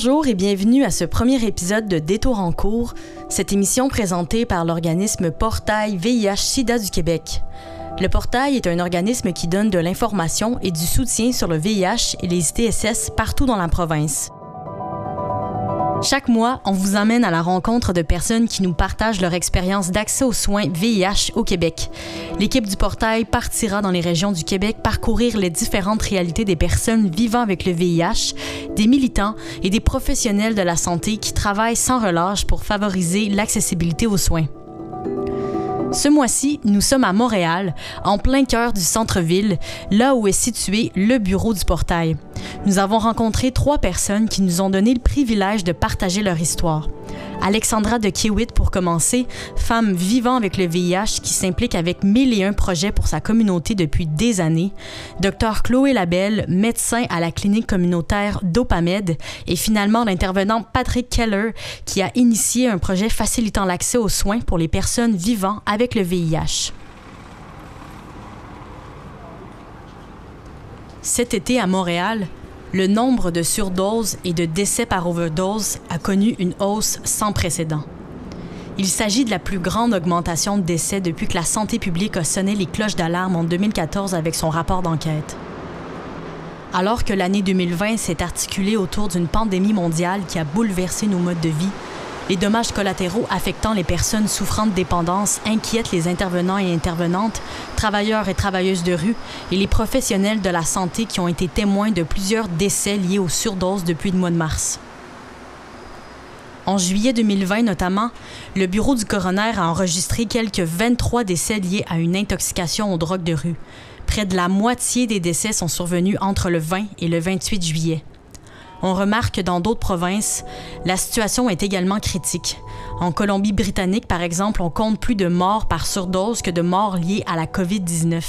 Bonjour et bienvenue à ce premier épisode de Détour en cours, cette émission présentée par l'organisme Portail VIH-Sida du Québec. Le Portail est un organisme qui donne de l'information et du soutien sur le VIH et les ITSS partout dans la province. Chaque mois, on vous emmène à la rencontre de personnes qui nous partagent leur expérience d'accès aux soins VIH au Québec. L'équipe du portail partira dans les régions du Québec parcourir les différentes réalités des personnes vivant avec le VIH, des militants et des professionnels de la santé qui travaillent sans relâche pour favoriser l'accessibilité aux soins. Ce mois-ci, nous sommes à Montréal, en plein cœur du centre-ville, là où est situé le bureau du portail. Nous avons rencontré trois personnes qui nous ont donné le privilège de partager leur histoire. Alexandra de Kiewit pour commencer, femme vivant avec le VIH qui s'implique avec mille et un projets pour sa communauté depuis des années. Docteur Chloé Labelle, médecin à la clinique communautaire Dopamed. Et finalement, l'intervenant Patrick Keller qui a initié un projet facilitant l'accès aux soins pour les personnes vivant avec le VIH. Cet été à Montréal, le nombre de surdoses et de décès par overdose a connu une hausse sans précédent. Il s'agit de la plus grande augmentation de décès depuis que la santé publique a sonné les cloches d'alarme en 2014 avec son rapport d'enquête. Alors que l'année 2020 s'est articulée autour d'une pandémie mondiale qui a bouleversé nos modes de vie, les dommages collatéraux affectant les personnes souffrant de dépendance inquiètent les intervenants et intervenantes, travailleurs et travailleuses de rue et les professionnels de la santé qui ont été témoins de plusieurs décès liés aux surdoses depuis le mois de mars. En juillet 2020 notamment, le bureau du coroner a enregistré quelques 23 décès liés à une intoxication aux drogues de rue. Près de la moitié des décès sont survenus entre le 20 et le 28 juillet. On remarque que dans d'autres provinces, la situation est également critique. En Colombie-Britannique, par exemple, on compte plus de morts par surdose que de morts liées à la COVID-19.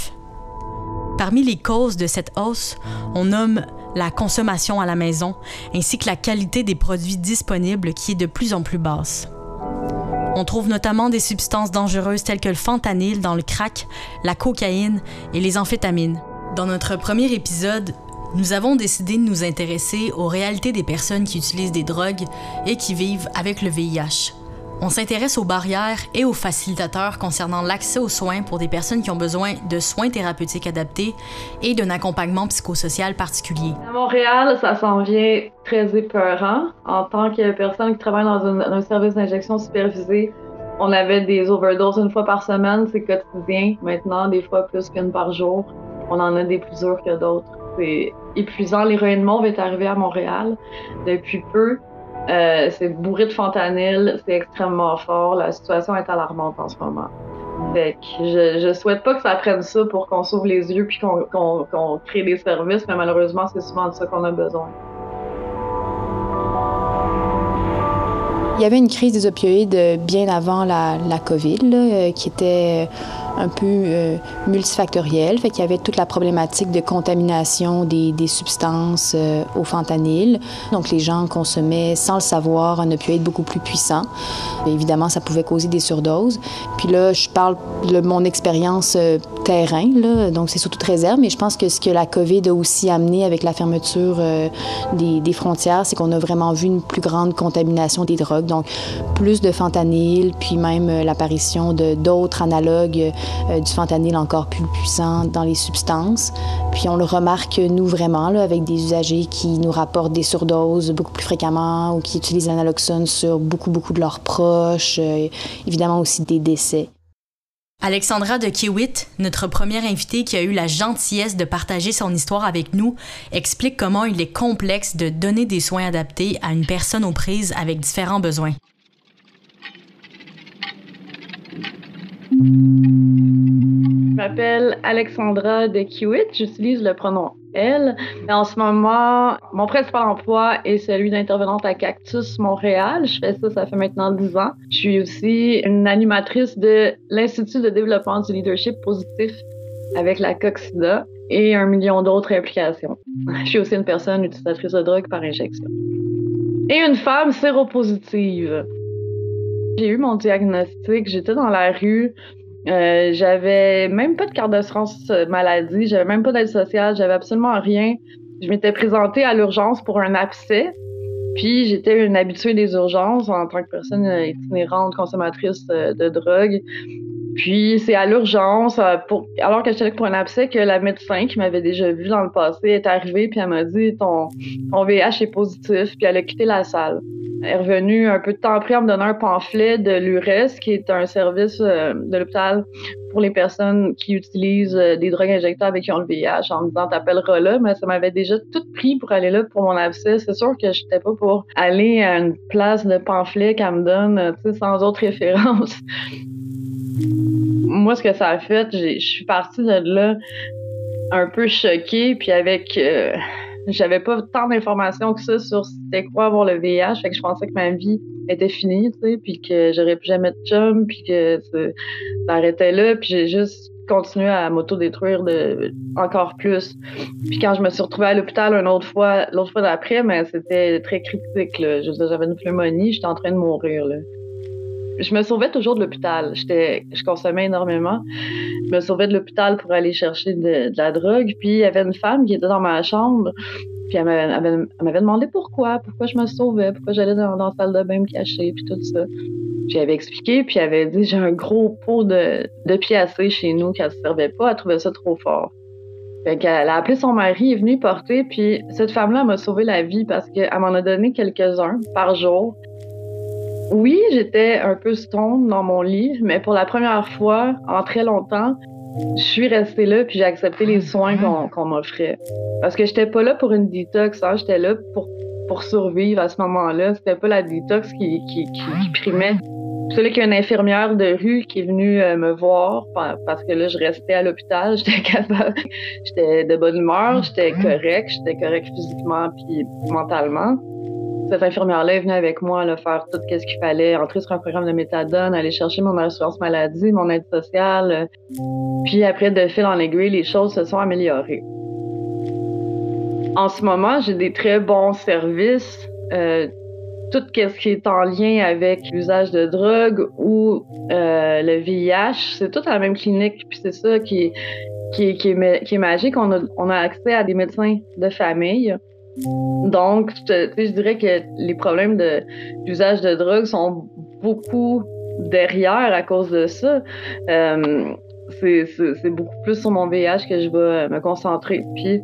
Parmi les causes de cette hausse, on nomme la consommation à la maison, ainsi que la qualité des produits disponibles qui est de plus en plus basse. On trouve notamment des substances dangereuses telles que le fentanyl dans le crack, la cocaïne et les amphétamines. Dans notre premier épisode, nous avons décidé de nous intéresser aux réalités des personnes qui utilisent des drogues et qui vivent avec le VIH. On s'intéresse aux barrières et aux facilitateurs concernant l'accès aux soins pour des personnes qui ont besoin de soins thérapeutiques adaptés et d'un accompagnement psychosocial particulier. À Montréal, ça s'en vient très épeurant. En tant que personne qui travaille dans un, service d'injection supervisé, on avait des overdoses une fois par semaine, c'est quotidien. Maintenant, des fois plus qu'une par jour. On en a des plus durs que d'autres c'est épuisant. L'héroïne mauve est arrivée à Montréal depuis peu. Euh, c'est bourré de fentanyl, c'est extrêmement fort. La situation est alarmante en ce moment. Je, je souhaite pas que ça prenne ça pour qu'on s'ouvre les yeux puis qu'on crée des services, mais malheureusement, c'est souvent de ça qu'on a besoin. Il y avait une crise des opioïdes bien avant la, COVID, là, qui était un peu euh, multifactoriel. Fait qu'il y avait toute la problématique de contamination des, substances euh, au fentanyl. Donc les gens consommaient sans le savoir un opioïde beaucoup plus puissant. évidemment, ça pouvait causer des surdoses. Puis là, je parle de mon expérience euh, terrain, donc c'est surtout toute réserve, mais je pense que ce que la COVID a aussi amené avec la fermeture des, frontières, c'est qu'on a vraiment vu une plus grande contamination des drogues. Donc plus de fentanyl, puis même l'apparition d'autres analogues euh, du fentanyl encore plus puissant dans les substances. Puis on le remarque, nous, vraiment, là, avec des usagers qui nous rapportent des surdoses beaucoup plus fréquemment ou qui utilisent l'analoxone sur beaucoup, beaucoup de leurs proches. Euh, évidemment aussi des décès. Alexandra de Kiewit, notre première invitée qui a eu la gentillesse de partager son histoire avec nous, explique comment il est complexe de donner des soins adaptés à une personne aux prises avec différents besoins. Je m'appelle Alexandra de. J'utilise le pronom elle. En ce moment, mon principal emploi est celui d'intervenante à Cactus Montréal. Je fais ça, ça fait maintenant 10 ans. Je suis aussi une animatrice de l'Institut de développement du leadership positif avec la COXIDA et un million d'autres implications. Je suis aussi une personne utilisatrice de drogue par injection. Et une femme séropositive. J'ai eu mon diagnostic, j'étais dans la rue, euh, j'avais même pas de carte d'assurance euh, maladie, j'avais même pas d'aide sociale, j'avais absolument rien. Je m'étais présentée à l'urgence pour un abcès. Puis j'étais une habituée des urgences en tant que personne itinérante, consommatrice de drogue. Puis c'est à l'urgence, alors que j'étais là pour un abcès, que la médecin qui m'avait déjà vu dans le passé est arrivée, puis elle m'a dit ton, VIH est positif, puis elle a quitté la salle. Est revenue un peu de temps après en me donnant un pamphlet de l'URES, qui est un service euh, de l'hôpital pour les personnes qui utilisent euh, des drogues injectables et qui ont le VIH, en me disant t'appelleras là, mais ça m'avait déjà tout pris pour aller là pour mon abcès. C'est sûr que j'étais pas pour aller à une place de pamphlet qu'elle me donne, euh, sans autre référence. Moi, ce que ça a fait, je suis partie de là un peu choquée, puis avec j'avais pas tant d'informations que ça sur c'était quoi avoir le VIH, fait que je pensais que ma vie était finie, tu sais, puis que j'aurais plus jamais de chum, puis que ça, arrêtait là, puis j'ai juste continué à m'auto-détruire encore plus. Puis quand je me suis retrouvée à l'hôpital une autre fois, l'autre fois d'après, mais c'était très critique, là. J'avais une pneumonie, j'étais en train de mourir, là je me sauvais toujours de l'hôpital. Je consommais énormément. Je me sauvais de l'hôpital pour aller chercher de, la drogue. Puis il y avait une femme qui était dans ma chambre. Puis elle m'avait, demandé pourquoi, pourquoi je me sauvais, pourquoi j'allais dans, la salle de bain me cacher, puis tout ça. J'avais expliqué, puis elle avait dit j'ai un gros pot de, de piacé chez nous qu'elle ne servait pas, elle trouvait ça trop fort. Fait qu'elle a appelé son mari, est venue porter, puis cette femme-là m'a sauvé la vie parce qu'elle m'en a donné quelques-uns par jour. Oui, j'étais un peu stone dans mon lit, mais pour la première fois en très longtemps, je suis restée là puis j'ai accepté les soins qu'on m'offrait. Parce que j'étais pas là pour une détox, hein, j'étais là pour, pour survivre à ce moment-là. C'était pas la détox qui, qui, qui, primait. C'est là qu'il y a une infirmière de rue qui est venue euh, me voir parce que là, je restais à l'hôpital, j'étais capable, j'étais de bonne humeur, j'étais correct, j'étais correct physiquement puis mentalement cette infirmière-là est venue avec moi à faire tout ce qu'il fallait, entrer sur un programme de méthadone, aller chercher mon assurance maladie, mon aide sociale. Puis après, de fil en aiguille, les choses se sont améliorées. En ce moment, j'ai des très bons services. Euh, tout ce qui est en lien avec l'usage de drogue ou euh, le VIH, c'est tout à la même clinique. Puis c'est ça qui est, qui, magique. On a accès à des médecins de famille donc, je dirais que les problèmes d'usage de, drogue sont beaucoup derrière à cause de ça. Euh, c'est beaucoup plus sur mon VIH que je vais me concentrer. Puis,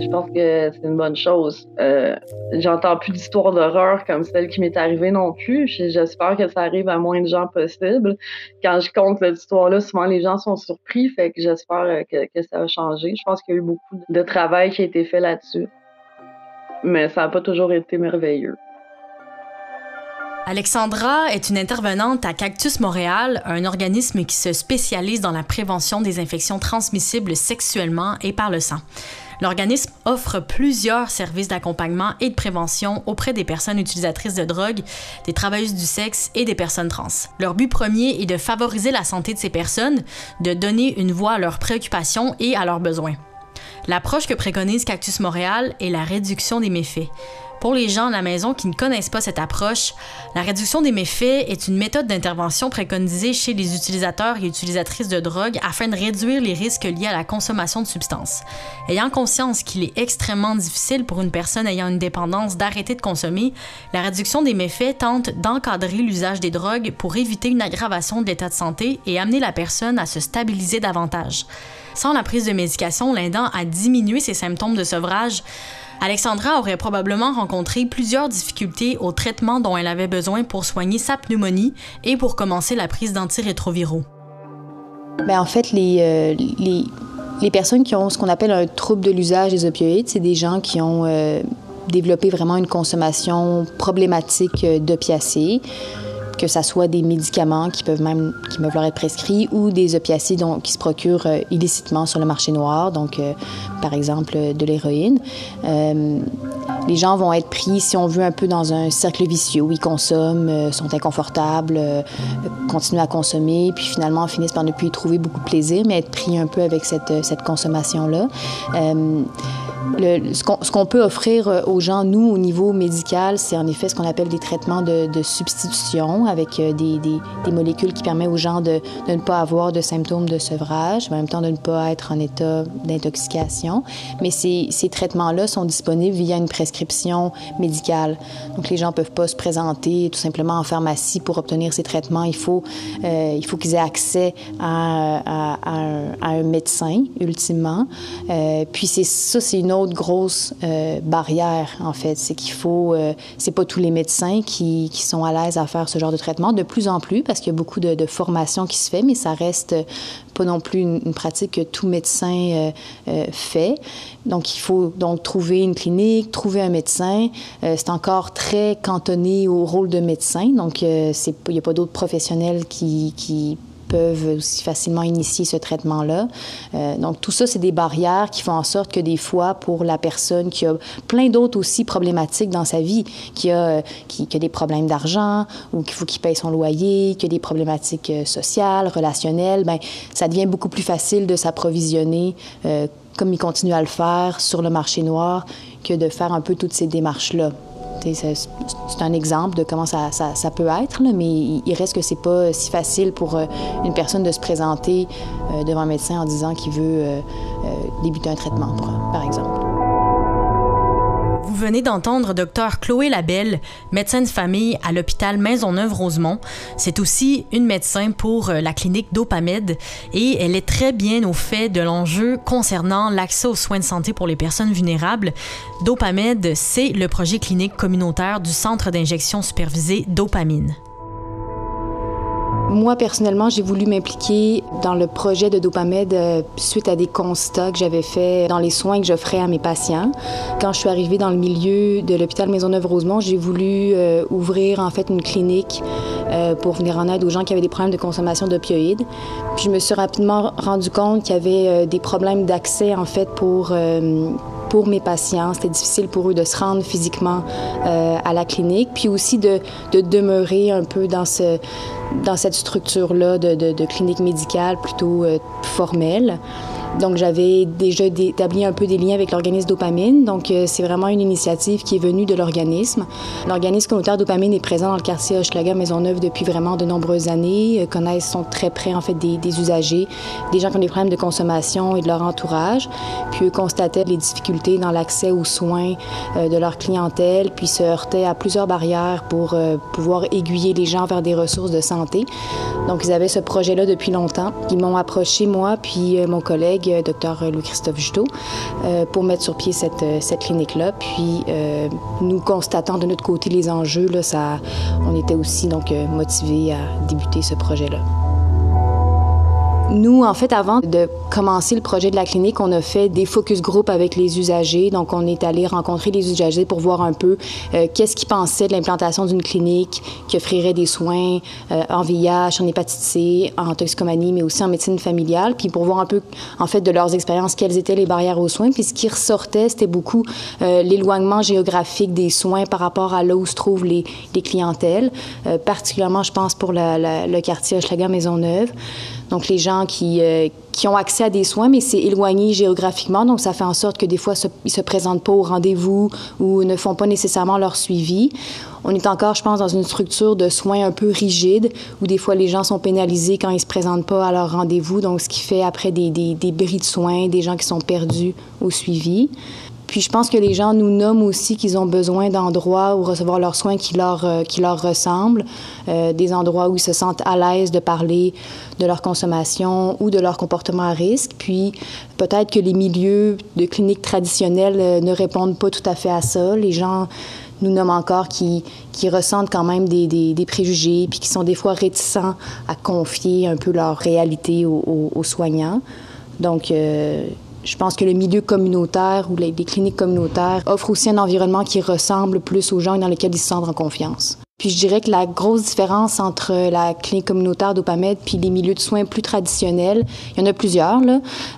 je pense que c'est une bonne chose. Euh, J'entends plus d'histoires d'horreur comme celle qui m'est arrivée non plus. J'espère que ça arrive à moins de gens possible. Quand je compte cette histoire-là, souvent les gens sont surpris. Fait que j'espère que ça va changer. Je pense qu'il y a eu beaucoup de travail qui a été fait là-dessus mais ça n'a pas toujours été merveilleux. Alexandra est une intervenante à Cactus Montréal, un organisme qui se spécialise dans la prévention des infections transmissibles sexuellement et par le sang. L'organisme offre plusieurs services d'accompagnement et de prévention auprès des personnes utilisatrices de drogue, des travailleuses du sexe et des personnes trans. Leur but premier est de favoriser la santé de ces personnes, de donner une voix à leurs préoccupations et à leurs besoins. L'approche que préconise Cactus Montréal est la réduction des méfaits. Pour les gens à la maison qui ne connaissent pas cette approche, la réduction des méfaits est une méthode d'intervention préconisée chez les utilisateurs et utilisatrices de drogue afin de réduire les risques liés à la consommation de substances. Ayant conscience qu'il est extrêmement difficile pour une personne ayant une dépendance d'arrêter de consommer, la réduction des méfaits tente d'encadrer l'usage des drogues pour éviter une aggravation de l'état de santé et amener la personne à se stabiliser davantage. Sans la prise de médication l'aidant à diminuer ses symptômes de sevrage, Alexandra aurait probablement rencontré plusieurs difficultés au traitement dont elle avait besoin pour soigner sa pneumonie et pour commencer la prise d'antirétroviraux. Bien, en fait, les, euh, les, personnes qui ont ce qu'on appelle un trouble de l'usage des opioïdes, c'est des gens qui ont euh, développé vraiment une consommation problématique euh, d'opiacés que ce soit des médicaments qui peuvent même qui leur être prescrits ou des opiacés qui se procurent euh, illicitement sur le marché noir, donc euh, par exemple euh, de l'héroïne. les gens vont être pris, si on veut, un peu dans un cercle vicieux où ils consomment, sont inconfortables, continuent à consommer, puis finalement finissent par ne plus y trouver beaucoup de plaisir, mais être pris un peu avec cette, cette consommation-là. Ce qu'on peut offrir euh, aux gens, nous, au niveau médical, c'est en effet ce qu'on appelle des traitements de, substitution avec euh, des, molécules qui permettent aux gens de, ne pas avoir de symptômes de sevrage, mais en même temps de ne pas être en état d'intoxication. Mais ces, traitements-là sont disponibles via une prescription médicale. Donc les gens ne peuvent pas se présenter tout simplement en pharmacie pour obtenir ces traitements. Il faut, euh, qu'ils aient accès à, un, médecin, ultimement. Puis ça, c'est une autre grosse euh, barrière, en fait. C'est qu'il faut... Euh, c'est pas tous les médecins qui, sont à l'aise à faire ce genre de traitement, de plus en plus, parce qu'il y a beaucoup de, de formation qui se fait, mais ça reste pas non plus une, pratique que tout médecin euh, euh, fait. Donc, il faut donc trouver une clinique, trouver un médecin. Euh, c'est encore très cantonné au rôle de médecin. Donc, il n'y a pas d'autres professionnels qui peuvent aussi facilement initier ce traitement-là. Euh, donc, tout ça, c'est des barrières qui font en sorte que des fois, pour la personne qui a plein d'autres aussi problématiques dans sa vie, qui a, qui, qui a des problèmes d'argent ou qu'il faut qu'il paye son loyer, qui a des problématiques euh, sociales, relationnelles, ben ça devient beaucoup plus facile de s'approvisionner euh, comme il continue à le faire sur le marché noir que de faire un peu toutes ces démarches-là. C'est un exemple de comment ça, peut être, mais il reste que c'est pas si facile pour euh, une personne de se présenter euh, devant un médecin en disant qu'il veut euh, débuter un traitement, par exemple. Vous venez d'entendre Dr Chloé Labelle, médecin de famille à l'hôpital Maisonneuve-Rosemont. C'est aussi une médecin pour la clinique Dopamed et elle est très bien au fait de l'enjeu concernant l'accès aux soins de santé pour les personnes vulnérables. Dopamed, c'est le projet clinique communautaire du Centre d'injection supervisée Dopamine. Moi, personnellement, j'ai voulu m'impliquer dans le projet de Dopamed euh, suite à des constats que j'avais faits dans les soins que j'offrais à mes patients. Quand je suis arrivée dans le milieu de l'hôpital Maisonneuve-Rosemont, j'ai voulu euh, ouvrir en fait une clinique euh, pour venir en aide aux gens qui avaient des problèmes de consommation d'opioïdes. Puis je me suis rapidement rendu compte qu'il y avait des problèmes d'accès en fait pour pour mes patients. C'était difficile pour eux de se rendre physiquement à la clinique, puis aussi de, de demeurer un peu dans, ce, dans cette structure-là de, clinique médicale plutôt euh, formelle. Donc, j'avais déjà établi un peu des liens avec l'organisme Dopamine. Donc, euh, c'est vraiment une initiative qui est venue de l'organisme. L'organisme communautaire Dopamine est présent dans le quartier Hochelaga Maisonneuve depuis vraiment de nombreuses années. Euh, connaissent, sont très près, en fait, des, usagers, des gens qui ont des problèmes de consommation et de leur entourage. Puis, eux constataient les difficultés dans l'accès aux soins de leur clientèle, puis se heurtaient à plusieurs barrières pour pouvoir aiguiller les gens vers des ressources de santé. Donc, ils avaient ce projet-là depuis longtemps. Ils m'ont approché, moi, puis euh, mon collègue, Dr Louis-Christophe Juteau, pour mettre sur pied cette, clinique-là. Puis, nous constatant de notre côté les enjeux, on était aussi motivés à débuter ce projet-là. Nous, en fait, avant de commencer le projet de la clinique, on a fait des focus group avec les usagers. Donc, on est allé rencontrer les usagers pour voir un peu euh, qu'est-ce qu'ils pensaient de l'implantation d'une clinique qui offrirait des soins euh, en VIH, en hépatite C, en toxicomanie, mais aussi en médecine familiale. Puis pour voir un peu, en fait, de leurs expériences, quelles étaient les barrières aux soins. Puis ce qui ressortait, c'était beaucoup euh, l'éloignement géographique des soins par rapport à là où se trouvent les, les clientèles. particulièrement, je pense, pour la, le quartier Hochelaga-Maisonneuve. Donc, les gens qui, euh, qui ont accès à des soins, mais c'est éloigné géographiquement. Donc, ça fait en sorte que des fois, ils ne se présentent pas au rendez-vous ou ne font pas nécessairement leur suivi. On est encore, je pense, dans une structure de soins un peu rigide, où des fois, les gens sont pénalisés quand ils se présentent pas à leur rendez-vous. Donc, ce qui fait après des, des, des bris de soins, des gens qui sont perdus au suivi. Puis je pense que les gens nous nomment aussi qu'ils ont besoin d'endroits où recevoir leurs soins qui leur, euh, qui leur ressemblent, euh, des endroits où ils se sentent à l'aise de parler de leur consommation ou de leur comportement à risque. Puis peut-être que les milieux de cliniques traditionnelles euh, ne répondent pas tout à fait à ça. Les gens nous nomment encore qui, qui ressentent quand même des, des, des, préjugés, puis qui sont des fois réticents à confier un peu leur réalité aux, aux, soignants. Donc, je pense que le milieu communautaire ou les, cliniques communautaires offrent aussi un environnement qui ressemble plus aux gens dans lesquels ils se sentent en confiance. Puis je dirais que la grosse différence entre la clinique communautaire d'Opamed puis les milieux de soins plus traditionnels, il y en a plusieurs.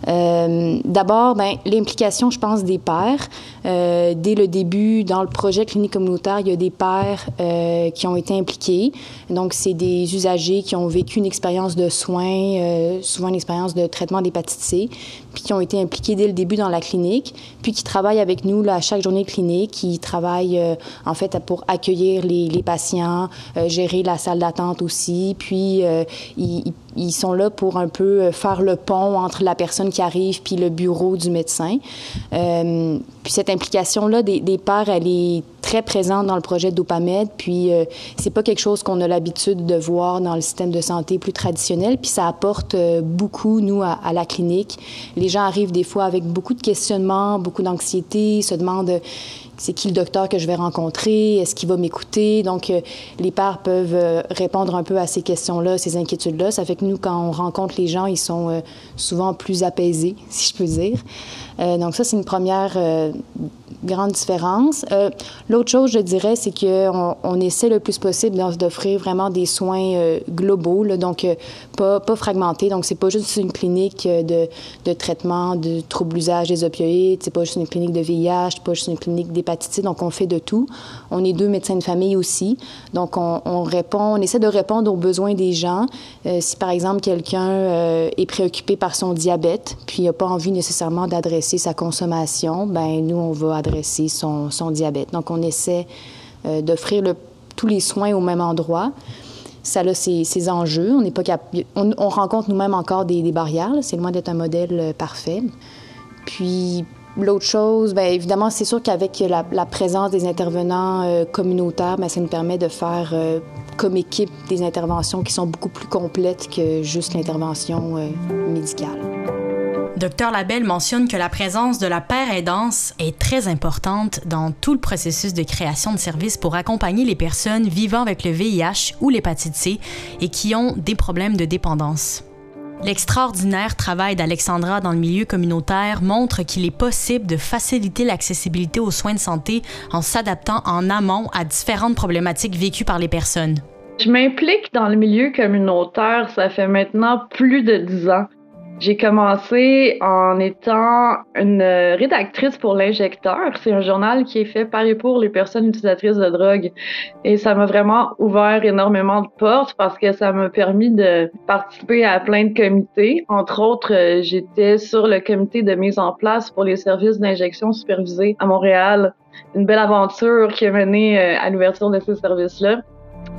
Euh, D'abord, ben, l'implication, je pense, des pères. Euh, dès le début, dans le projet clinique communautaire, il y a des pères euh, qui ont été impliqués. Donc, c'est des usagers qui ont vécu une expérience de soins, souvent une expérience de traitement d'hépatite C, puis qui ont été impliqués dès le début dans la clinique, puis qui travaillent avec nous là, à chaque journée clinique, qui travaillent euh, en fait pour accueillir les, patients, euh, gérer la salle d'attente aussi, puis euh, ils, ils, sont là pour un peu faire le pont entre la personne qui arrive puis le bureau du médecin. Puis cette implication-là des, des pères, elle est très présente dans le projet Dopamed, puis euh, c'est pas quelque chose qu'on a l'habitude de voir dans le système de santé plus traditionnel, puis ça apporte euh, beaucoup, nous, à, la clinique. Les gens arrivent des fois avec beaucoup de questionnements, beaucoup d'anxiété, se demandent c'est qui le docteur que je vais rencontrer, est-ce qu'il va m'écouter? Donc, euh, les pères peuvent euh, répondre un peu à ces questions-là, ces inquiétudes-là. Ça fait que nous, quand on rencontre les gens, ils sont euh, souvent plus apaisés, si je peux dire. Euh, donc ça, c'est une première euh, grande différence. Euh, L'autre chose, je dirais, c'est qu'on on essaie le plus possible d'offrir vraiment des soins euh, globaux, donc euh, pas, fragmentés. Donc c'est pas juste une clinique de, traitement de troubles usage des opioïdes, c'est pas juste une clinique de VIH, c'est pas juste une clinique d'hépatite. Donc on fait de tout. On est deux médecins de famille aussi. Donc on, on répond, on essaie de répondre aux besoins des gens. Si par exemple quelqu'un est préoccupé par son diabète, puis il n'a pas envie nécessairement d'adresser sa consommation, ben nous on va adresser son, diabète. Donc on essaie euh, d'offrir tous les soins au même endroit. Ça a ses, ses enjeux. On, pas on, on rencontre nous-mêmes encore des, barrières. C'est loin d'être un modèle euh, parfait. Puis L'autre chose, bien évidemment, c'est sûr qu'avec la, présence des intervenants euh, communautaires, bien, ça nous permet de faire comme équipe des interventions qui sont beaucoup plus complètes que juste l'intervention médicale. Docteur Labelle mentionne que la présence de la paire aidance est très importante dans tout le processus de création de services pour accompagner les personnes vivant avec le VIH ou l'hépatite C et qui ont des problèmes de dépendance. L'extraordinaire travail d'Alexandra dans le milieu communautaire montre qu'il est possible de faciliter l'accessibilité aux soins de santé en s'adaptant en amont à différentes problématiques vécues par les personnes. Je m'implique dans le milieu communautaire, ça fait maintenant plus de dix ans. J'ai commencé en étant une rédactrice pour l'injecteur. C'est un journal qui est fait par et pour les personnes utilisatrices de drogue. Et ça m'a vraiment ouvert énormément de portes parce que ça m'a permis de participer à plein de comités. Entre autres, j'étais sur le comité de mise en place pour les services d'injection supervisés à Montréal. Une belle aventure qui a mené à l'ouverture de ces services-là.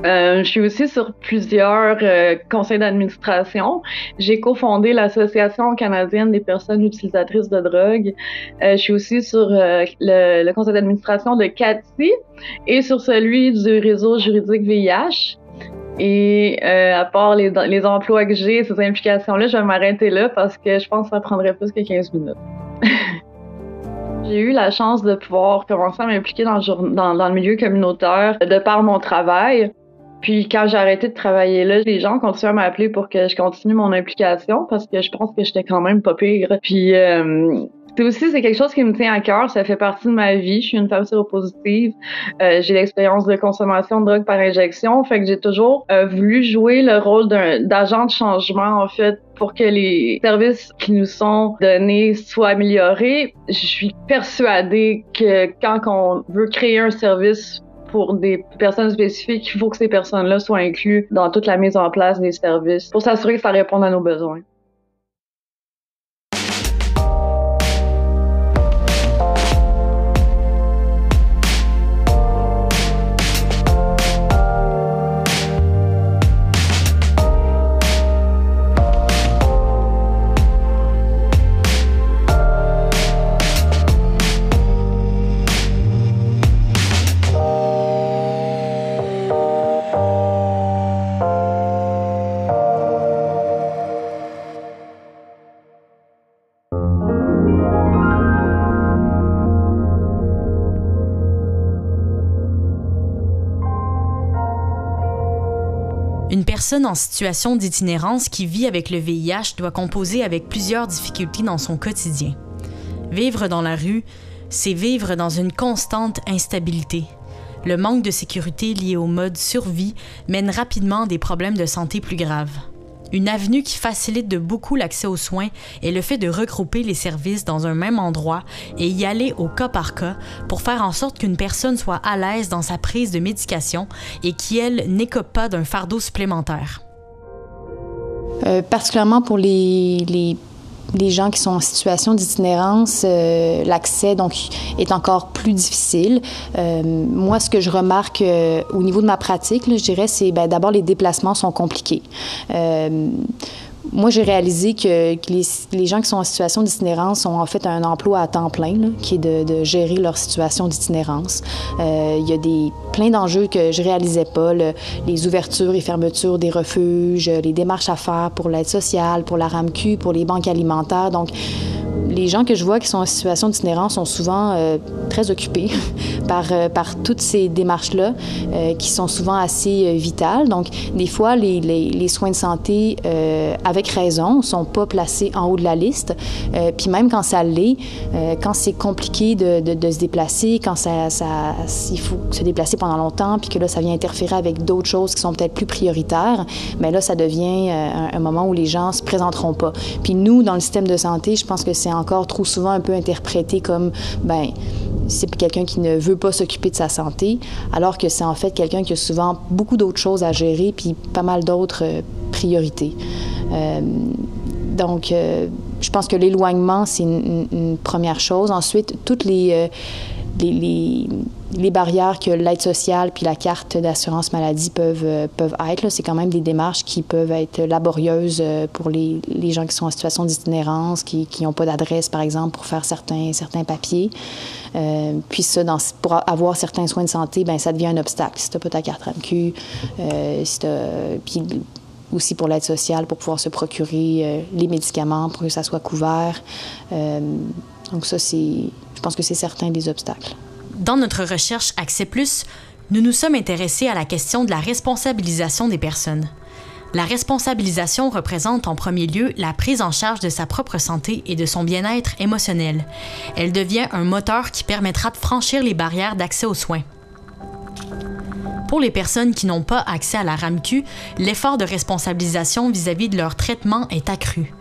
Euh, je suis aussi sur plusieurs euh, conseils d'administration. J'ai cofondé l'Association canadienne des personnes utilisatrices de drogue. Euh, je suis aussi sur le, conseil d'administration de CATI et sur celui du réseau juridique VIH. Et à part les, les emplois que j'ai, ces implications-là, je vais m'arrêter là parce que je pense que ça prendrait plus que 15 minutes. J'ai eu la chance de pouvoir commencer à m'impliquer dans, dans, le milieu communautaire de par mon travail. Puis quand j'ai arrêté de travailler là, les gens continuent à m'appeler pour que je continue mon implication parce que je pense que j'étais quand même pas pire. Puis euh, c'est aussi c'est quelque chose qui me tient à cœur, ça fait partie de ma vie. Je suis une femme séropositive. Euh, j'ai l'expérience de consommation de drogue par injection, fait que j'ai toujours euh, voulu jouer le rôle d'agent de changement en fait pour que les services qui nous sont donnés soient améliorés. Je suis persuadée que quand on veut créer un service pour des personnes spécifiques, il faut que ces personnes-là soient incluses dans toute la mise en place des services pour s'assurer que ça réponde à nos besoins. Personne en situation d'itinérance qui vit avec le VIH doit composer avec plusieurs difficultés dans son quotidien. Vivre dans la rue, c'est vivre dans une constante instabilité. le manque de sécurité lié au mode survie mène rapidement à des problèmes de santé plus graves. Une avenue qui facilite de beaucoup l'accès aux soins est le fait de regrouper les services dans un même endroit et y aller au cas par cas pour faire en sorte qu'une personne soit à l'aise dans sa prise de médication et qui, elle, n'écope pas d'un fardeau supplémentaire. Euh, particulièrement pour les les gens qui sont en situation d'itinérance, euh, l'accès donc est encore plus difficile. Euh, moi, ce que je remarque euh, au niveau de ma pratique, je dirais, c'est ben, d'abord les déplacements sont compliqués moi, j'ai réalisé que, les, gens qui sont en situation d'itinérance ont en fait un emploi à temps plein, qui est de, gérer leur situation d'itinérance. Euh, il y a des, plein d'enjeux que je réalisais pas, les ouvertures et fermetures des refuges, les démarches à faire pour l'aide sociale, pour la RAMQ, pour les banques alimentaires. Donc, les gens que je vois qui sont en situation d'itinérance sont souvent euh, très occupés par, euh, par toutes ces démarches-là, qui sont souvent assez vitales. Donc, des fois, les soins de santé, avec raison, sont pas placés en haut de la liste. puis même quand ça l'est, quand c'est compliqué de, se déplacer, quand ça, il faut se déplacer pendant longtemps, puis que là, ça vient interférer avec d'autres choses qui sont peut-être plus prioritaires, mais là, ça devient un, un, moment où les gens se présenteront pas. Puis nous, dans le système de santé, je pense que c'est encore trop souvent un peu interprété comme, ben, c'est quelqu'un qui ne veut pas s'occuper de sa santé, alors que c'est en fait quelqu'un qui a souvent beaucoup d'autres choses à gérer, puis pas mal d'autres euh, priorités. Euh, donc, euh, je pense que l'éloignement, c'est une, première chose. Ensuite, toutes les, barrières que l'aide sociale puis la carte d'assurance maladie peuvent, euh, peuvent être. C'est quand même des démarches qui peuvent être laborieuses euh, pour les, les gens qui sont en situation d'itinérance, qui n'ont pas d'adresse, par exemple, pour faire certains, certains papiers. Euh, puis ça, pour avoir certains soins de santé, ben ça devient un obstacle. Si tu n'as pas ta carte RAMQ, euh, si puis aussi pour l'aide sociale, pour pouvoir se procurer les médicaments, pour que ça soit couvert. donc ça, c'est, je pense que c'est certain des obstacles. Dans notre recherche Accès Plus, nous nous sommes intéressés à la question de la responsabilisation des personnes. La responsabilisation représente en premier lieu la prise en charge de sa propre santé et de son bien-être émotionnel. Elle devient un moteur qui permettra de franchir les barrières d'accès aux soins. Pour les personnes qui n'ont pas accès à la RAMQ, l'effort de responsabilisation vis-à-vis -vis de leur traitement est accru.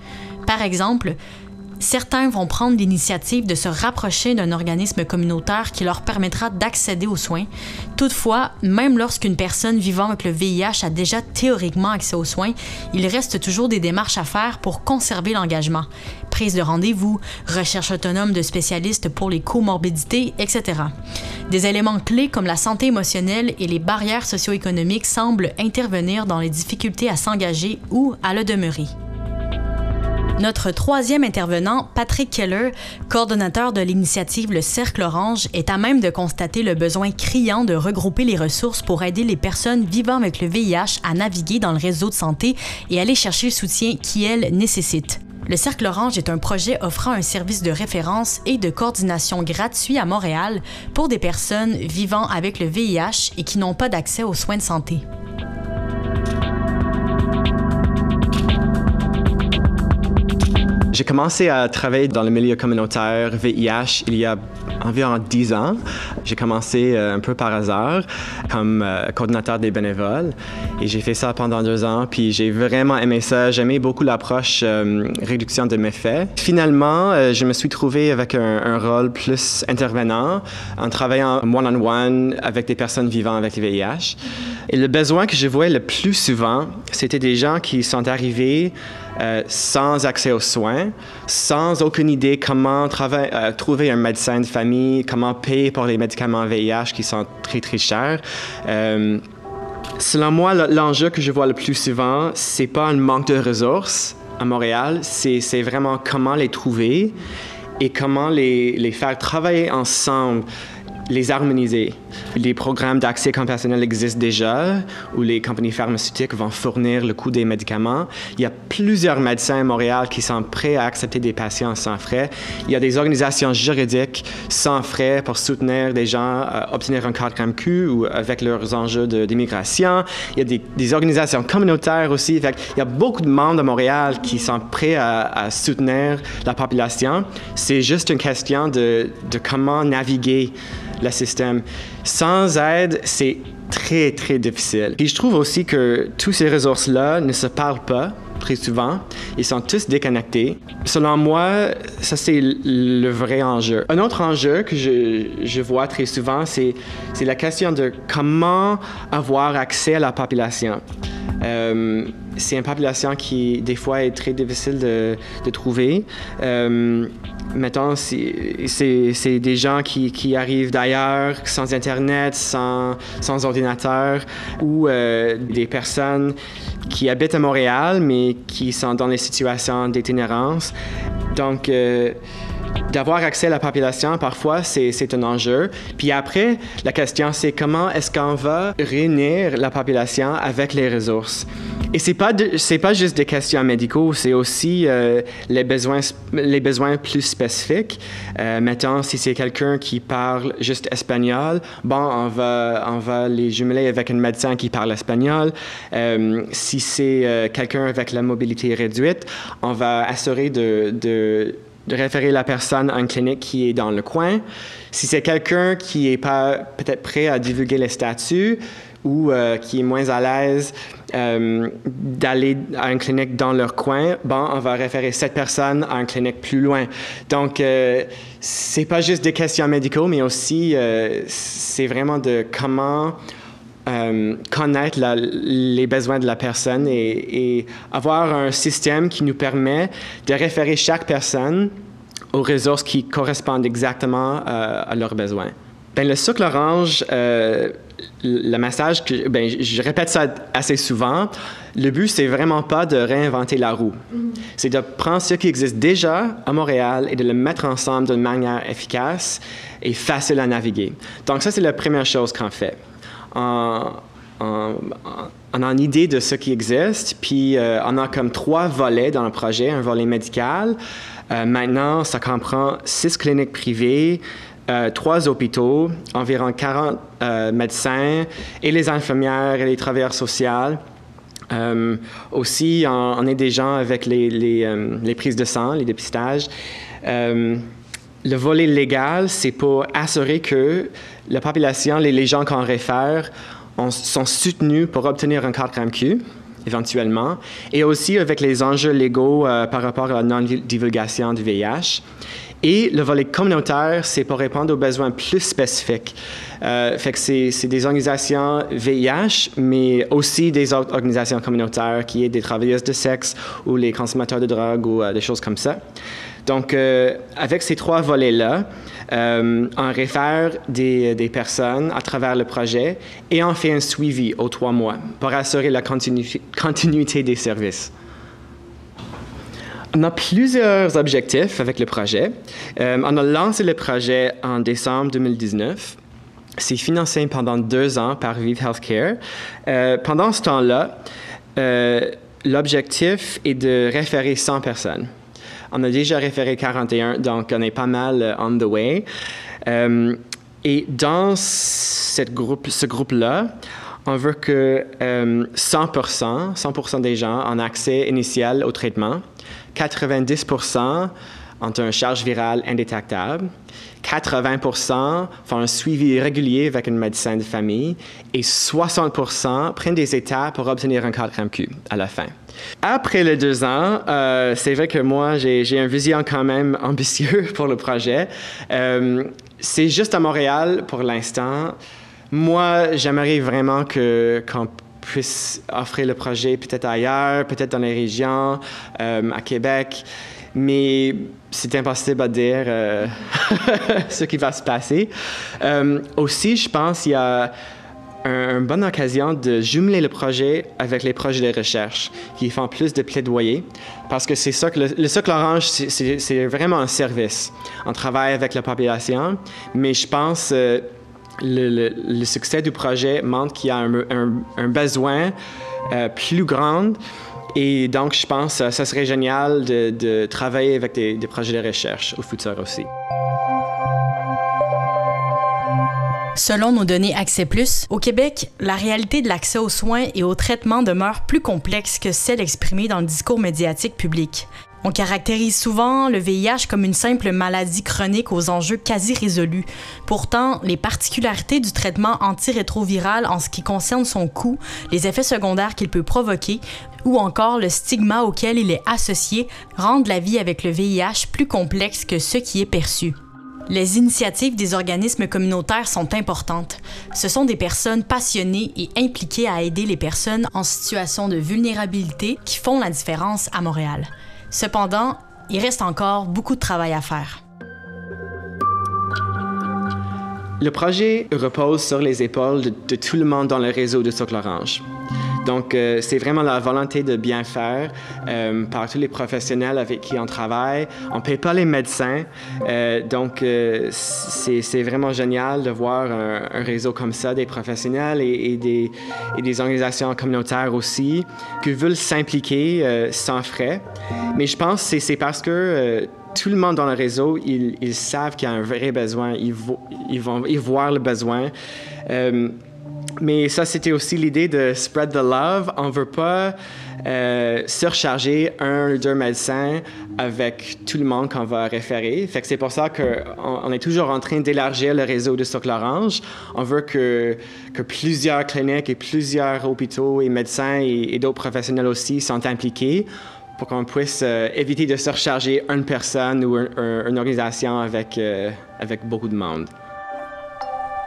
Par exemple, certains vont prendre l'initiative de se rapprocher d'un organisme communautaire qui leur permettra d'accéder aux soins. Toutefois, même lorsqu'une personne vivant avec le VIH a déjà théoriquement accès aux soins, il reste toujours des démarches à faire pour conserver l'engagement. Prise de rendez-vous, recherche autonome de spécialistes pour les comorbidités, etc. Des éléments clés comme la santé émotionnelle et les barrières socio-économiques semblent intervenir dans les difficultés à s'engager ou à le demeurer. Notre troisième intervenant, Patrick Keller, coordonnateur de l'initiative Le Cercle Orange, est à même de constater le besoin criant de regrouper les ressources pour aider les personnes vivant avec le VIH à naviguer dans le réseau de santé et aller chercher le soutien qui, elles, nécessitent. Le Cercle Orange est un projet offrant un service de référence et de coordination gratuit à Montréal pour des personnes vivant avec le VIH et qui n'ont pas d'accès aux soins de santé. J'ai commencé à travailler dans le milieu communautaire VIH il y a environ 10 ans. J'ai commencé euh, un peu par hasard comme euh, coordinateur des bénévoles et j'ai fait ça pendant deux ans puis j'ai vraiment aimé ça. J'aimais beaucoup l'approche euh, réduction de méfaits. Finalement, je me suis trouvé avec un, rôle plus intervenant en travaillant one-on-one avec des personnes vivant avec le VIH. Et le besoin que je voyais le plus souvent, c'était des gens qui sont arrivés euh, sans accès aux soins, sans aucune idée comment euh, trouver un médecin de famille, comment payer pour les médicaments VIH qui sont très très chers. Euh, selon moi, l'enjeu que je vois le plus souvent, c'est pas un manque de ressources à Montréal, c'est vraiment comment les trouver et comment les, les faire travailler ensemble les harmoniser. Les programmes d'accès compassionnel existent déjà, où les compagnies pharmaceutiques vont fournir le coût des médicaments. Il y a plusieurs médecins à Montréal qui sont prêts à accepter des patients sans frais. Il y a des organisations juridiques sans frais pour soutenir des gens à obtenir un carte RAMQ ou avec leurs enjeux d'immigration. Il y a des, organisations communautaires aussi. il y a beaucoup de monde à Montréal qui sont prêts à, soutenir la population. C'est juste une question de, de comment naviguer le système. Sans aide, c'est très, très difficile. Puis je trouve aussi que tous ces ressources-là ne se parlent pas très souvent. Ils sont tous déconnectés. Selon moi, ça, c'est le vrai enjeu. Un autre enjeu que je, je vois très souvent, c'est la question de comment avoir accès à la population. Euh, c'est une population qui, des fois, est très difficile de, trouver. Euh, mettons, c'est des gens qui, qui arrivent d'ailleurs, sans Internet, sans, sans ordinateur, ou euh, des personnes qui habitent à Montréal, mais qui sont dans les situations d'itinérance. Donc, euh, d'avoir accès à la population, parfois, c'est un enjeu. Puis après, la question, c'est comment est-ce qu'on va réunir la population avec les ressources? Et c'est pas pas juste des questions médicaux, c'est aussi euh, les besoins les besoins plus spécifiques. Euh, mettons, si c'est quelqu'un qui parle juste espagnol, bon, on va on va les jumeler avec un médecin qui parle espagnol. Euh, si c'est euh, quelqu'un avec la mobilité réduite, on va assurer de de référer la personne à une clinique qui est dans le coin. Si c'est quelqu'un qui n'est pas peut-être prêt à divulguer les statuts ou euh, qui est moins à l'aise euh, d'aller à une clinique dans leur coin, bon, on va référer cette personne à une clinique plus loin. Donc, euh, c'est pas juste des questions médicaux, mais aussi euh, c'est vraiment de comment euh, connaître la, les besoins de la personne et, et, avoir un système qui nous permet de référer chaque personne aux ressources qui correspondent exactement euh, à leurs besoins. Ben, le socle orange, euh, le message que ben, je répète ça assez souvent. Le but, c'est vraiment pas de réinventer la roue. Mm -hmm. C'est de prendre ce qui existe déjà à Montréal et de le mettre ensemble d'une manière efficace et facile à naviguer. Donc ça, c'est la première chose qu'on fait en, idée de ce qui existe. Puis euh, on a comme trois volets dans le projet. Un volet médical. Euh, maintenant, ça comprend six cliniques privées, euh, trois hôpitaux, environ 40 euh, médecins et les infirmières et les travailleurs sociaux. Aussi, on, on, est des gens avec les, prises de sang, les dépistages. Le volet légal, c'est pour assurer que la population, les, gens qu'on réfère, on, sont soutenus pour obtenir un 4MQ éventuellement, et aussi avec les enjeux légaux euh, par rapport à la non-divulgation du VIH. Et le volet communautaire, c'est pour répondre aux besoins plus spécifiques. Euh, c'est des organisations VIH, mais aussi des autres organisations communautaires qui est des travailleuses de sexe ou les consommateurs de drogue ou euh, des choses comme ça. Donc, euh, avec ces trois volets-là, on réfère des, personnes à travers le projet et on fait un suivi aux trois mois pour assurer la continu continuité des services. On a plusieurs objectifs avec le projet. Euh, on a lancé le projet en décembre 2019. C'est financé pendant deux ans par Vive Healthcare. Euh, pendant ce temps-là, euh, l'objectif est de référer 100 personnes. On a déjà référé 41, donc on est pas mal on the way. Et dans ce groupe-là, on veut que euh, 100%, 100% des gens aient accès initial au traitement. 90% ont une charge virale indétectable. 80% font un suivi régulier avec un médecin de famille et 60% prennent des étapes pour obtenir un 4MQ à la fin. Après les deux ans, euh, c'est vrai que moi, j'ai une vision quand même ambitieuse pour le projet. Euh, c'est juste à Montréal pour l'instant. Moi, j'aimerais vraiment qu'on puisse offrir le projet peut-être ailleurs, peut-être dans les régions, euh, à Québec mais c'est impossible à dire euh, ce qui va se passer. Euh, aussi, je pense qu'il y a une un bonne occasion de jumeler le projet avec les projets de recherche qui font plus de plaidoyer parce que c'est ça que le, le socle orange, c'est vraiment un service. On travaille avec la population, mais je pense le, succès du projet montre qu'il y a un, besoin euh, plus grand et donc, je pense que ça serait génial de, de travailler avec des, des, projets de recherche au futur aussi. Selon nos données Accès Plus, au Québec, la réalité de l'accès aux soins et aux traitements demeure plus complexe que celle exprimée dans le discours médiatique public. On caractérise souvent le VIH comme une simple maladie chronique aux enjeux quasi résolus. Pourtant, les particularités du traitement antirétroviral en ce qui concerne son coût, les effets secondaires qu'il peut provoquer ou encore le stigma auquel il est associé rendent la vie avec le VIH plus complexe que ce qui est perçu. Les initiatives des organismes communautaires sont importantes. Ce sont des personnes passionnées et impliquées à aider les personnes en situation de vulnérabilité qui font la différence à Montréal. Cependant, il reste encore beaucoup de travail à faire. Le projet repose sur les épaules de, tout le monde dans le réseau de Socle Orange. Donc, euh, c'est vraiment la volonté de bien faire euh, par tous les professionnels avec qui on travaille. On ne paye pas les médecins. Euh, donc, c'est vraiment génial de voir un, réseau comme ça, des professionnels et, des, organisations communautaires aussi, qui veulent s'impliquer sans frais. Mais je pense que c'est parce que tout le monde dans le réseau, ils, savent qu'il y a un vrai besoin. Ils, ils vont y voir le besoin. Mais ça, c'était aussi l'idée de spread the love. On ne veut pas euh, surcharger un ou deux médecins avec tout le monde qu'on va référer. C'est pour ça qu'on on est toujours en train d'élargir le réseau de Socle Orange. On veut que, plusieurs cliniques et plusieurs hôpitaux et médecins et, d'autres professionnels aussi sont impliqués pour qu'on puisse euh, éviter de surcharger une personne ou une organisation euh, avec beaucoup de monde.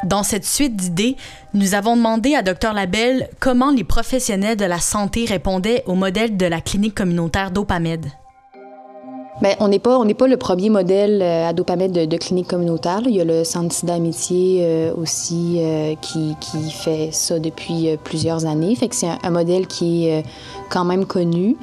Dans cette suite d'idées, nous avons demandé à Dr Labelle comment les professionnels de la santé répondaient au modèle de la clinique communautaire d'Opamed. Bien, on n'est pas, on pas le premier modèle euh, à Dopamed de, clinique communautaire. Il y a le Centre Sida Amitié euh, aussi euh, qui, qui, fait ça depuis plusieurs années. Fait que c'est un, modèle qui est quand même connu.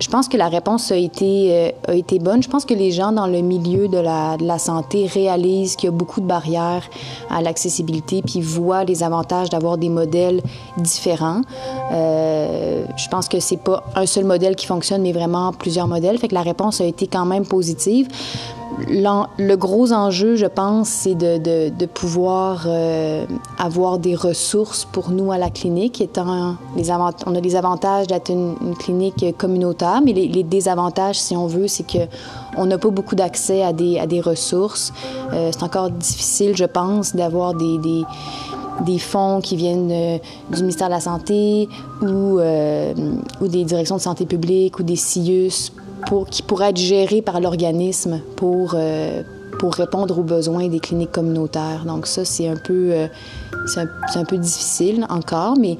Je pense que la réponse a été, euh, a été bonne. Je pense que les gens dans le milieu de la, santé réalisent qu'il y a beaucoup de barrières à l'accessibilité, puis voient les avantages d'avoir des modèles différents. Euh, je pense que c'est pas un seul modèle qui fonctionne, mais vraiment plusieurs modèles. Fait que la réponse a été quand même positive le gros enjeu, je pense, c'est de, pouvoir euh, avoir des ressources pour nous à la clinique. Étant on a les avantages d'être une, clinique communautaire, mais les, désavantages, si on veut, c'est que on n'a pas beaucoup d'accès à des, ressources. Euh, c'est encore difficile, je pense, d'avoir des, fonds qui viennent euh, du ministère de la Santé ou, ou des directions de santé publique ou des CIUS qui pourrait être géré par l'organisme pour, euh, pour répondre aux besoins des cliniques communautaires. Donc ça, c'est un peu, euh, un, peu difficile encore, mais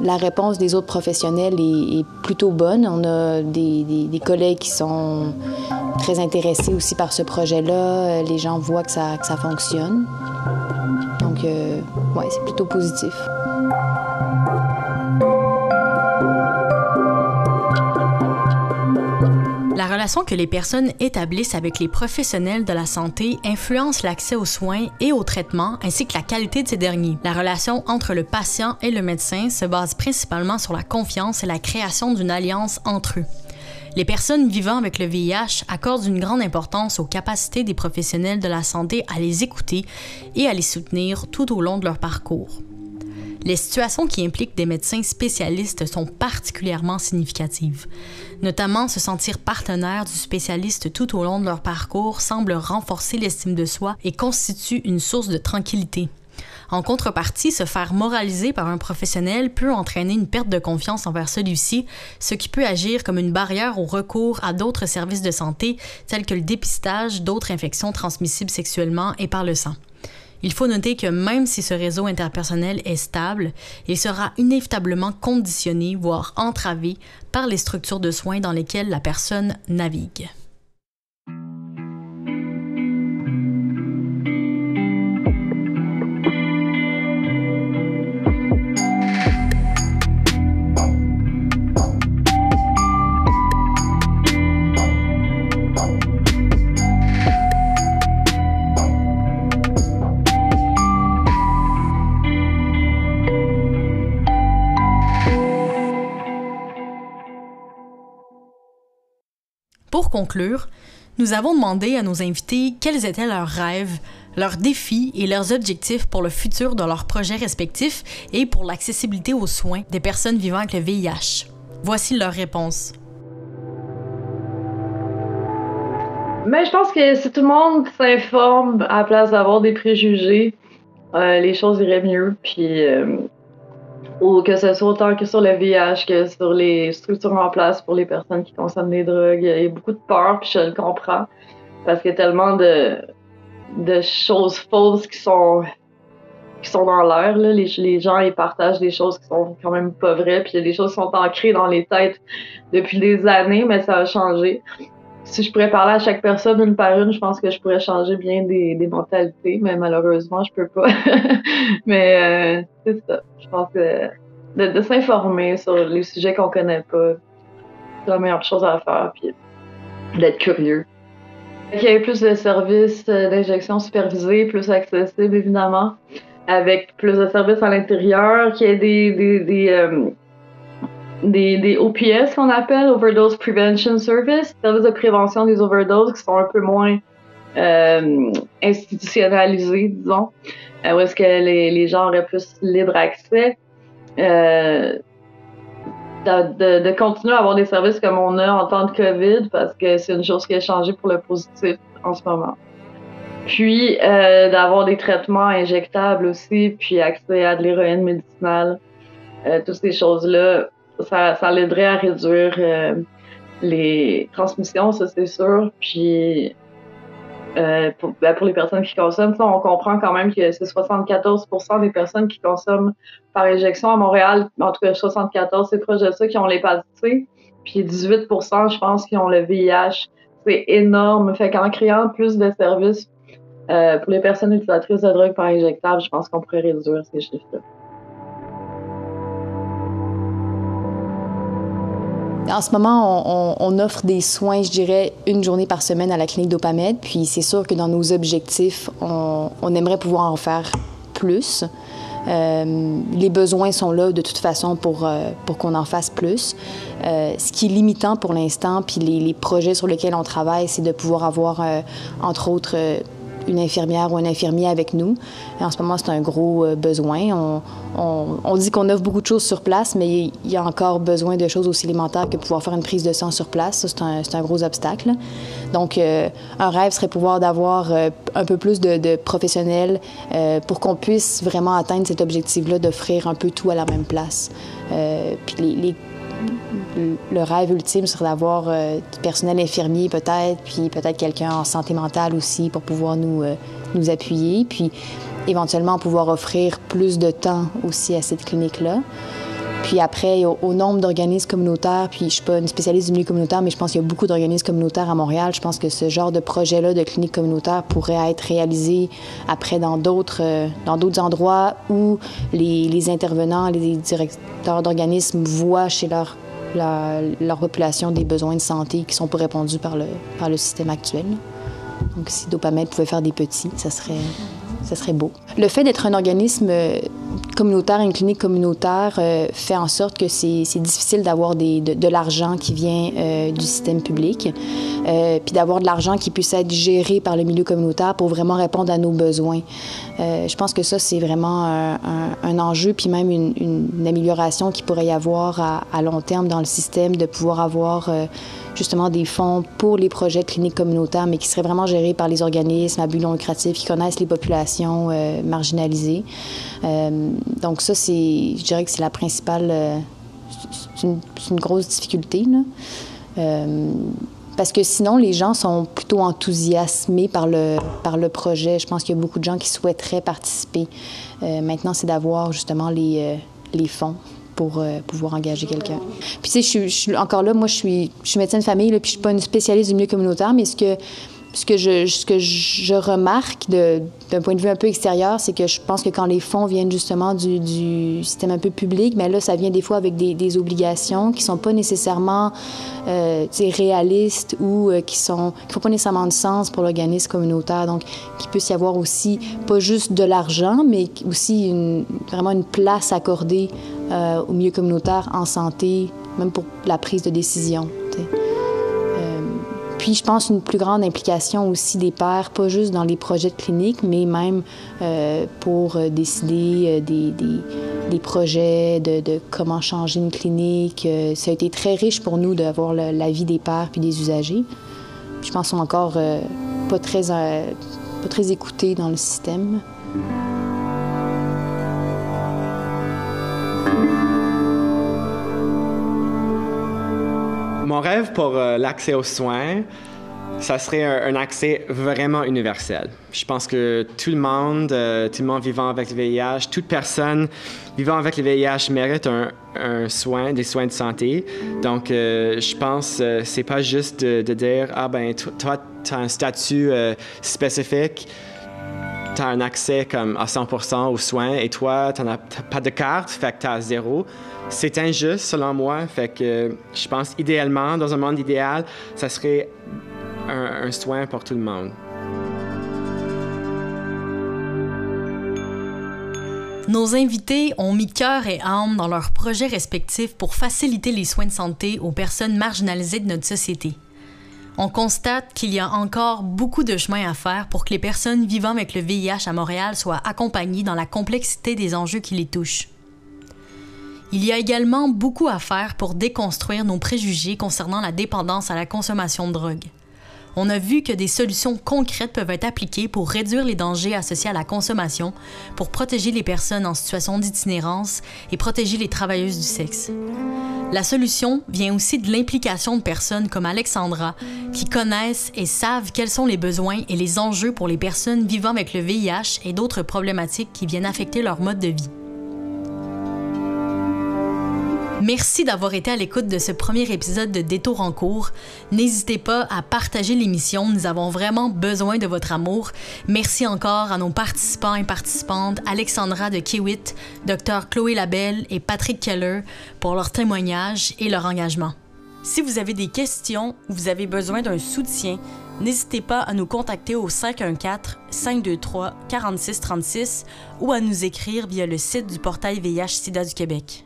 la réponse des autres professionnels est, plutôt bonne. On a des, des, collègues qui sont très intéressés aussi par ce projet-là. Les gens voient que ça, que ça fonctionne. Donc, euh, ouais, c'est plutôt positif. Relation que les personnes établissent avec les professionnels de la santé influence l'accès aux soins et aux traitements ainsi que la qualité de ces derniers. La relation entre le patient et le médecin se base principalement sur la confiance et la création d'une alliance entre eux. Les personnes vivant avec le VIH accordent une grande importance aux capacités des professionnels de la santé à les écouter et à les soutenir tout au long de leur parcours. Les situations qui impliquent des médecins spécialistes sont particulièrement significatives. Notamment, se sentir partenaire du spécialiste tout au long de leur parcours semble renforcer l'estime de soi et constitue une source de tranquillité. En contrepartie, se faire moraliser par un professionnel peut entraîner une perte de confiance envers celui-ci, ce qui peut agir comme une barrière au recours à d'autres services de santé tels que le dépistage d'autres infections transmissibles sexuellement et par le sang. Il faut noter que même si ce réseau interpersonnel est stable, il sera inévitablement conditionné, voire entravé, par les structures de soins dans lesquelles la personne navigue. Conclure, nous avons demandé à nos invités quels étaient leurs rêves, leurs défis et leurs objectifs pour le futur de leurs projets respectifs et pour l'accessibilité aux soins des personnes vivant avec le VIH. Voici leurs réponses. Mais je pense que si tout le monde s'informe à la place d'avoir des préjugés, euh, les choses iraient mieux. Puis, euh, ou que ce soit autant que sur le VIH que sur les structures en place pour les personnes qui consomment des drogues. Il y a beaucoup de peur, puis je le comprends. Parce qu'il y a tellement de, de choses fausses qui sont qui sont dans l'air. Les, les gens ils partagent des choses qui sont quand même pas vraies, puis il y a des choses qui sont ancrées dans les têtes depuis des années, mais ça a changé. Si je pourrais parler à chaque personne une par une, je pense que je pourrais changer bien des, mentalités, mais malheureusement, je peux pas. mais euh, c'est ça. Je pense que de, s'informer sur les sujets qu'on connaît pas, c'est la meilleure chose à faire, puis d'être curieux. Il y ait plus de services euh, d'injection supervisés, plus accessibles, évidemment avec plus de services à l'intérieur, qu'il y ait des, euh, des, OPS qu'on appelle, Overdose Prevention Service, services de prévention des overdoses qui sont un peu moins euh, institutionnalisés, disons, euh, où est-ce que les, les, gens auraient plus libre accès. Euh, de, de, continuer à avoir des services comme on a en temps de COVID parce que c'est une chose qui a changé pour le positif en ce moment. Puis euh, d'avoir des traitements injectables aussi, puis accès à de l'héroïne médicinale. Euh, toutes ces choses-là, ça, l'aiderait à réduire euh, les transmissions, ça c'est sûr. Puis euh, pour, ben, pour, les personnes qui consomment, on comprend quand même que c'est 74% des personnes qui consomment par injection à Montréal, en tout cas 74, c'est proche de ça, qui ont l'hépatite C. Puis 18% je pense, qui ont le VIH. C'est énorme. Fait qu'en créant plus de services euh, pour les personnes utilisatrices de drogue par injectable, je pense qu'on pourrait réduire ces chiffres-là. En ce moment, on, offre des soins, je dirais, une journée par semaine à la clinique Dopamed. Puis c'est sûr que dans nos objectifs, on, aimerait pouvoir en faire plus. Euh, les besoins sont là de toute façon pour, euh, pour qu'on en fasse plus. Euh, ce qui est limitant pour l'instant, puis les, projets sur lesquels on travaille, c'est de pouvoir avoir, entre autres, une infirmière ou un infirmier avec nous. Et en ce moment, c'est un gros euh, besoin. On, on, on dit qu'on offre beaucoup de choses sur place, mais il y a encore besoin de choses aussi élémentaires que pouvoir faire une prise de sang sur place. Ça, c'est un, un, gros obstacle. Donc, euh, un rêve serait pouvoir d'avoir euh, un peu plus de, professionnels pour qu'on puisse vraiment atteindre cet objectif-là d'offrir un peu tout à la même place. Puis les le rêve ultime serait d'avoir euh, du personnel infirmier peut-être, puis peut-être quelqu'un en santé mentale aussi pour pouvoir nous, euh, nous appuyer, puis éventuellement pouvoir offrir plus de temps aussi à cette clinique-là. Puis après, au, nombre d'organismes communautaires, puis je suis pas une spécialiste du milieu communautaire, mais je pense qu'il y a beaucoup d'organismes communautaires à Montréal. Je pense que ce genre de projet-là de clinique communautaire pourrait être réalisé après dans d'autres euh, dans d'autres endroits où les, les intervenants, les directeurs d'organismes voient chez leur la, leur population des besoins de santé qui sont pas répondus par le, par le système actuel. Donc, si Dopamed pouvait faire des petits, ça serait, ça serait beau. Le fait d'être un organisme communautaire, une clinique communautaire, euh, fait en sorte que c'est difficile d'avoir de, de l'argent qui vient euh, du système public, euh, puis d'avoir de l'argent qui puisse être géré par le milieu communautaire pour vraiment répondre à nos besoins. Euh, je pense que ça, c'est vraiment un, enjeu, puis même une, amélioration qui pourrait y avoir à, long terme dans le système, de pouvoir avoir euh, justement des fonds pour les projets cliniques communautaires, mais qui seraient vraiment gérés par les organismes à but non lucratif qui connaissent les populations marginalisées. Donc ça, c'est, je dirais que c'est la principale, c'est une, grosse difficulté. Là. Parce que sinon, les gens sont plutôt enthousiasmés par le, par le projet. Je pense qu'il y a beaucoup de gens qui souhaiteraient participer. Euh, maintenant, c'est d'avoir justement les, les fonds pour euh, pouvoir engager quelqu'un. Puis tu sais, je suis, encore là, moi je suis, je suis médecin de famille, puis je suis pas une spécialiste du milieu communautaire, mais ce que ce que je, ce que remarque d'un point de vue un peu extérieur, c'est que je pense que quand les fonds viennent justement du, système un peu public, mais là, ça vient des fois avec des, obligations qui sont pas nécessairement euh, réalistes ou euh, qui sont qui font pas nécessairement de sens pour l'organisme communautaire. Donc, qu'il puisse y avoir aussi pas juste de l'argent, mais aussi une, vraiment une place accordée euh, au milieu communautaire en santé, même pour la prise de décision. Puis, je pense une plus grande implication aussi des pères, pas juste dans les projets de clinique, mais même euh, pour euh, décider euh, des, des, projets de, comment changer une clinique. ça a été très riche pour nous d'avoir l'avis des pères puis des usagers. Je pense, sont encore pas, très, pas très écoutés dans le système. Mon rêve pour l'accès aux soins, ça serait un, accès vraiment universel. Je pense que tout le monde, euh, tout le monde vivant avec le VIH, toute personne vivant avec le VIH mérite un, soin, des soins de santé. Donc, euh, je pense que euh, c'est pas juste de, dire ah ben toi, tu as un statut spécifique tu as un accès comme à 100% aux soins et toi, tu n'as pas de carte, fait que tu as zéro. C'est injuste selon moi, fait que je pense idéalement, dans un monde idéal, ça serait un, soin pour tout le monde. Nos invités ont mis cœur et âme dans leurs projets respectifs pour faciliter les soins de santé aux personnes marginalisées de notre société. On constate qu'il y a encore beaucoup de chemin à faire pour que les personnes vivant avec le VIH à Montréal soient accompagnées dans la complexité des enjeux qui les touchent. Il y a également beaucoup à faire pour déconstruire nos préjugés concernant la dépendance à la consommation de drogue on a vu que des solutions concrètes peuvent être appliquées pour réduire les dangers associés à la consommation, pour protéger les personnes en situation d'itinérance et protéger les travailleuses du sexe. La solution vient aussi de l'implication de personnes comme Alexandra, qui connaissent et savent quels sont les besoins et les enjeux pour les personnes vivant avec le VIH et d'autres problématiques qui viennent affecter leur mode de vie. Merci d'avoir été à l'écoute de ce premier épisode de Détour en cours. N'hésitez pas à partager l'émission, nous avons vraiment besoin de votre amour. Merci encore à nos participants et participantes Alexandra de Kiewit, Dr Chloé Labelle et Patrick Keller pour leur témoignage et leur engagement. Si vous avez des questions ou vous avez besoin d'un soutien, n'hésitez pas à nous contacter au 514-523-4636 ou à nous écrire via le site du portail VIH-Sida du Québec.